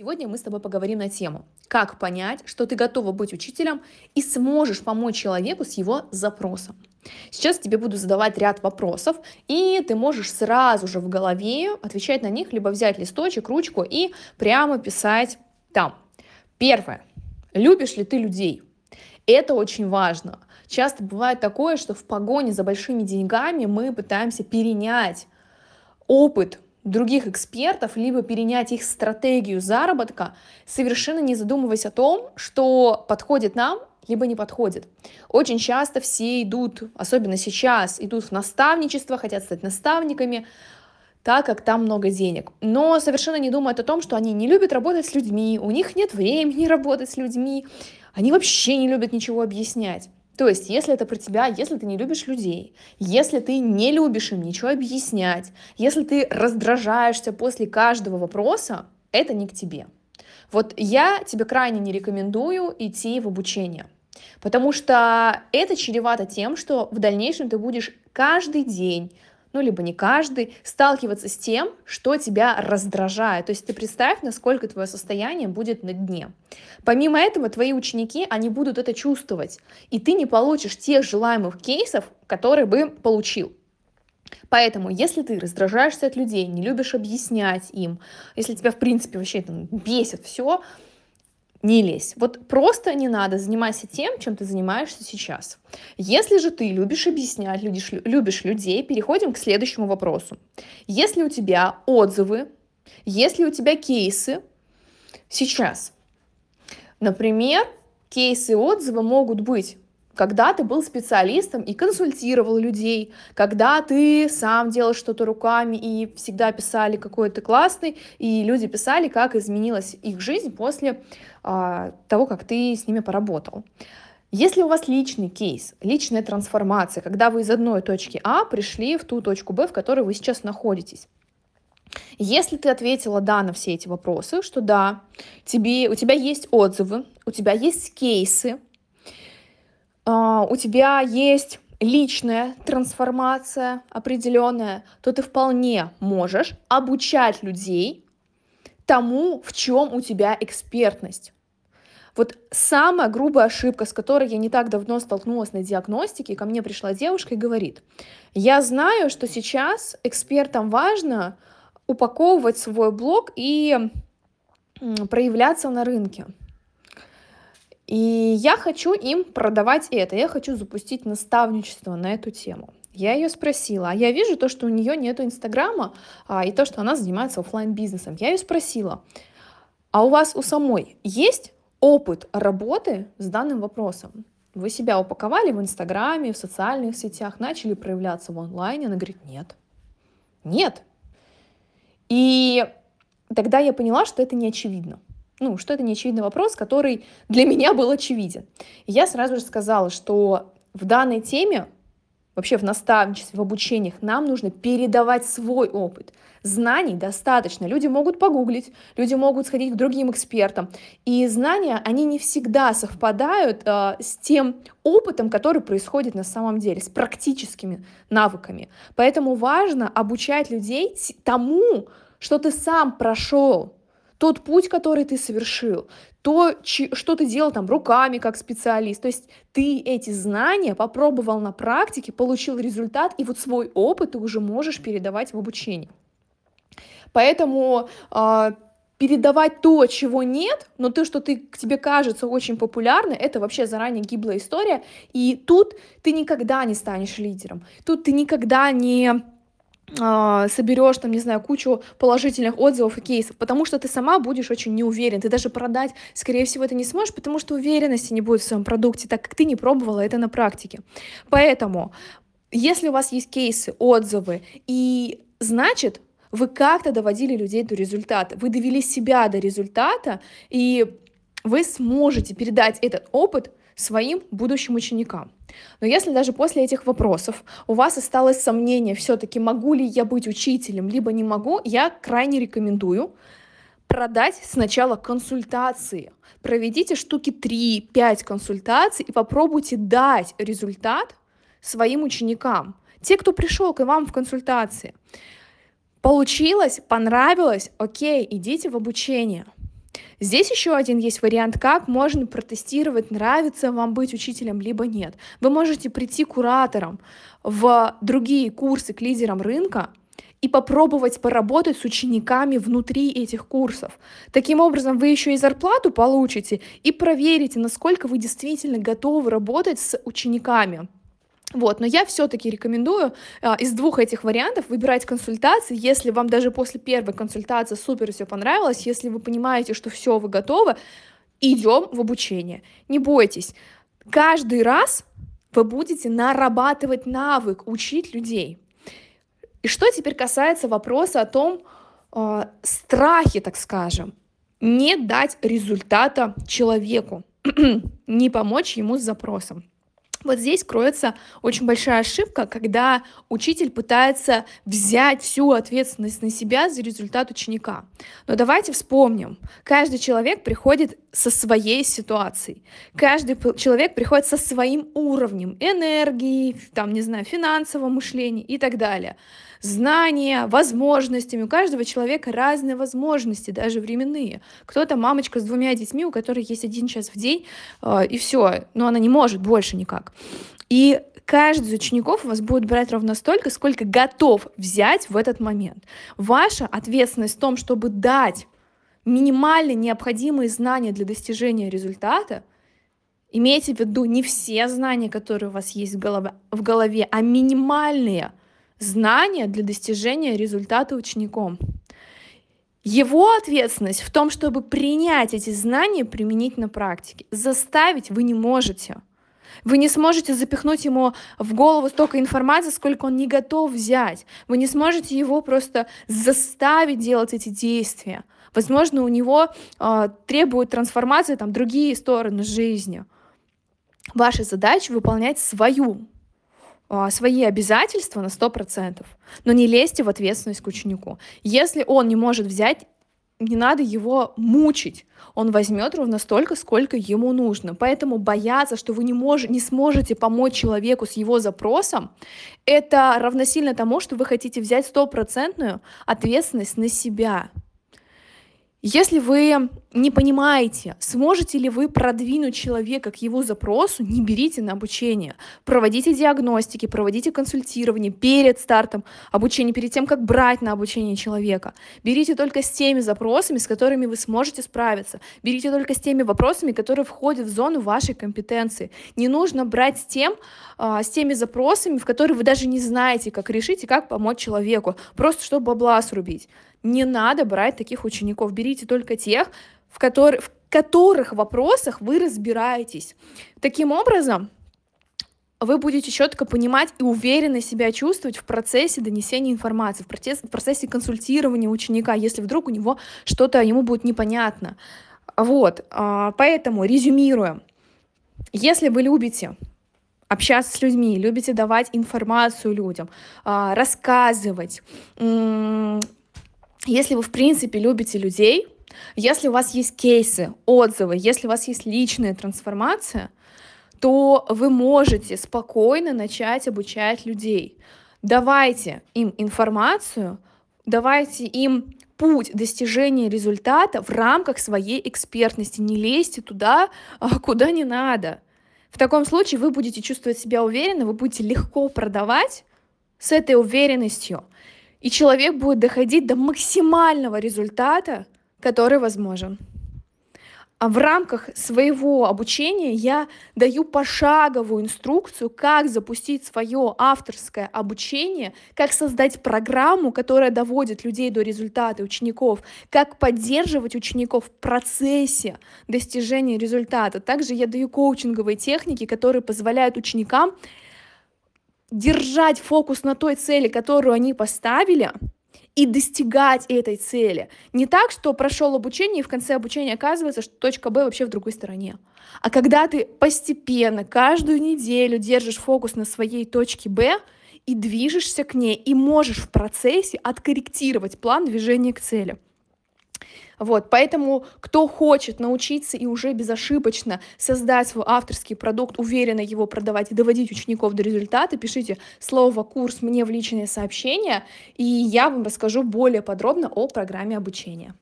Сегодня мы с тобой поговорим на тему, как понять, что ты готова быть учителем и сможешь помочь человеку с его запросом. Сейчас тебе буду задавать ряд вопросов, и ты можешь сразу же в голове отвечать на них, либо взять листочек, ручку и прямо писать там. Первое. Любишь ли ты людей? Это очень важно. Часто бывает такое, что в погоне за большими деньгами мы пытаемся перенять опыт других экспертов, либо перенять их стратегию заработка, совершенно не задумываясь о том, что подходит нам, либо не подходит. Очень часто все идут, особенно сейчас, идут в наставничество, хотят стать наставниками, так как там много денег. Но совершенно не думают о том, что они не любят работать с людьми, у них нет времени работать с людьми, они вообще не любят ничего объяснять. То есть, если это про тебя, если ты не любишь людей, если ты не любишь им ничего объяснять, если ты раздражаешься после каждого вопроса, это не к тебе. Вот я тебе крайне не рекомендую идти в обучение, потому что это чревато тем, что в дальнейшем ты будешь каждый день ну, либо не каждый, сталкиваться с тем, что тебя раздражает. То есть ты представь, насколько твое состояние будет на дне. Помимо этого, твои ученики, они будут это чувствовать, и ты не получишь тех желаемых кейсов, которые бы получил. Поэтому, если ты раздражаешься от людей, не любишь объяснять им, если тебя, в принципе, вообще там бесит все, не лезь. Вот просто не надо, занимайся тем, чем ты занимаешься сейчас. Если же ты любишь объяснять, любишь, любишь людей, переходим к следующему вопросу. Если у тебя отзывы, если у тебя кейсы сейчас, например, кейсы отзывы могут быть когда ты был специалистом и консультировал людей, когда ты сам делал что-то руками и всегда писали, какой ты классный, и люди писали, как изменилась их жизнь после а, того, как ты с ними поработал. Если у вас личный кейс, личная трансформация, когда вы из одной точки А пришли в ту точку Б, в которой вы сейчас находитесь, если ты ответила да на все эти вопросы, что да, тебе, у тебя есть отзывы, у тебя есть кейсы, у тебя есть личная трансформация определенная, то ты вполне можешь обучать людей тому, в чем у тебя экспертность. Вот самая грубая ошибка, с которой я не так давно столкнулась на диагностике, ко мне пришла девушка и говорит, я знаю, что сейчас экспертам важно упаковывать свой блог и проявляться на рынке. И я хочу им продавать это, я хочу запустить наставничество на эту тему. Я ее спросила, а я вижу то, что у нее нет инстаграма, а, и то, что она занимается офлайн бизнесом. Я ее спросила, а у вас у самой есть опыт работы с данным вопросом? Вы себя упаковали в инстаграме, в социальных сетях, начали проявляться в онлайне? Она говорит, нет. Нет. И тогда я поняла, что это не очевидно ну, что это неочевидный вопрос, который для меня был очевиден. И я сразу же сказала, что в данной теме, вообще в наставничестве, в обучениях, нам нужно передавать свой опыт. Знаний достаточно. Люди могут погуглить, люди могут сходить к другим экспертам. И знания, они не всегда совпадают э, с тем опытом, который происходит на самом деле, с практическими навыками. Поэтому важно обучать людей тому, что ты сам прошел, тот путь, который ты совершил, то, что ты делал там руками как специалист. То есть ты эти знания попробовал на практике, получил результат, и вот свой опыт ты уже можешь передавать в обучение. Поэтому э, передавать то, чего нет, но то, что ты, к тебе кажется очень популярно, это вообще заранее гиблая история. И тут ты никогда не станешь лидером. Тут ты никогда не соберешь там, не знаю, кучу положительных отзывов и кейсов, потому что ты сама будешь очень не уверен. Ты даже продать, скорее всего, это не сможешь, потому что уверенности не будет в своем продукте, так как ты не пробовала это на практике. Поэтому, если у вас есть кейсы, отзывы, и значит, вы как-то доводили людей до результата, вы довели себя до результата, и вы сможете передать этот опыт своим будущим ученикам. Но если даже после этих вопросов у вас осталось сомнение, все-таки могу ли я быть учителем, либо не могу, я крайне рекомендую продать сначала консультации. Проведите штуки 3-5 консультаций и попробуйте дать результат своим ученикам. Те, кто пришел к вам в консультации. Получилось, понравилось, окей, идите в обучение. Здесь еще один есть вариант, как можно протестировать, нравится вам быть учителем, либо нет. Вы можете прийти куратором в другие курсы к лидерам рынка, и попробовать поработать с учениками внутри этих курсов. Таким образом, вы еще и зарплату получите и проверите, насколько вы действительно готовы работать с учениками. Вот, но я все-таки рекомендую а, из двух этих вариантов выбирать консультации, если вам даже после первой консультации супер все понравилось, если вы понимаете, что все, вы готовы, идем в обучение. Не бойтесь, каждый раз вы будете нарабатывать навык, учить людей. И что теперь касается вопроса о том, э, страхе, так скажем, не дать результата человеку, не помочь ему с запросом. Вот здесь кроется очень большая ошибка, когда учитель пытается взять всю ответственность на себя за результат ученика. Но давайте вспомним, каждый человек приходит со своей ситуацией, каждый человек приходит со своим уровнем энергии, там, не знаю, финансового мышления и так далее знания, возможностями. У каждого человека разные возможности, даже временные. Кто-то мамочка с двумя детьми, у которой есть один час в день, э, и все, но она не может больше никак. И каждый из учеников у вас будет брать ровно столько, сколько готов взять в этот момент. Ваша ответственность в том, чтобы дать минимально необходимые знания для достижения результата, имейте в виду не все знания, которые у вас есть в голове, в голове а минимальные – знания для достижения результата учеником. Его ответственность в том, чтобы принять эти знания, применить на практике. Заставить вы не можете. Вы не сможете запихнуть ему в голову столько информации, сколько он не готов взять. Вы не сможете его просто заставить делать эти действия. Возможно, у него э, требуют трансформации там, другие стороны жизни. Ваша задача выполнять свою, свои обязательства на 100%, но не лезьте в ответственность к ученику. Если он не может взять, не надо его мучить. Он возьмет ровно столько, сколько ему нужно. Поэтому бояться, что вы не, мож, не сможете помочь человеку с его запросом, это равносильно тому, что вы хотите взять стопроцентную ответственность на себя. Если вы не понимаете, сможете ли вы продвинуть человека к его запросу, не берите на обучение. Проводите диагностики, проводите консультирование перед стартом обучения, перед тем, как брать на обучение человека. Берите только с теми запросами, с которыми вы сможете справиться. Берите только с теми вопросами, которые входят в зону вашей компетенции. Не нужно брать с, тем, а, с теми запросами, в которые вы даже не знаете, как решить и как помочь человеку, просто чтобы бабла срубить. Не надо брать таких учеников, берите только тех, в, который, в которых вопросах вы разбираетесь. Таким образом, вы будете четко понимать и уверенно себя чувствовать в процессе донесения информации, в процессе, в процессе консультирования ученика, если вдруг у него что-то ему будет непонятно. Вот, а, поэтому резюмируем. Если вы любите общаться с людьми, любите давать информацию людям, а, рассказывать, если вы, в принципе, любите людей, если у вас есть кейсы, отзывы, если у вас есть личная трансформация, то вы можете спокойно начать обучать людей. Давайте им информацию, давайте им путь достижения результата в рамках своей экспертности. Не лезьте туда, а, куда не надо. В таком случае вы будете чувствовать себя уверенно, вы будете легко продавать с этой уверенностью. И человек будет доходить до максимального результата, который возможен. А в рамках своего обучения я даю пошаговую инструкцию, как запустить свое авторское обучение, как создать программу, которая доводит людей до результата, учеников, как поддерживать учеников в процессе достижения результата. Также я даю коучинговые техники, которые позволяют ученикам держать фокус на той цели, которую они поставили, и достигать этой цели. Не так, что прошел обучение, и в конце обучения оказывается, что точка Б вообще в другой стороне. А когда ты постепенно, каждую неделю держишь фокус на своей точке Б и движешься к ней, и можешь в процессе откорректировать план движения к цели. Вот, поэтому кто хочет научиться и уже безошибочно создать свой авторский продукт, уверенно его продавать и доводить учеников до результата, пишите слово «курс» мне в личные сообщения, и я вам расскажу более подробно о программе обучения.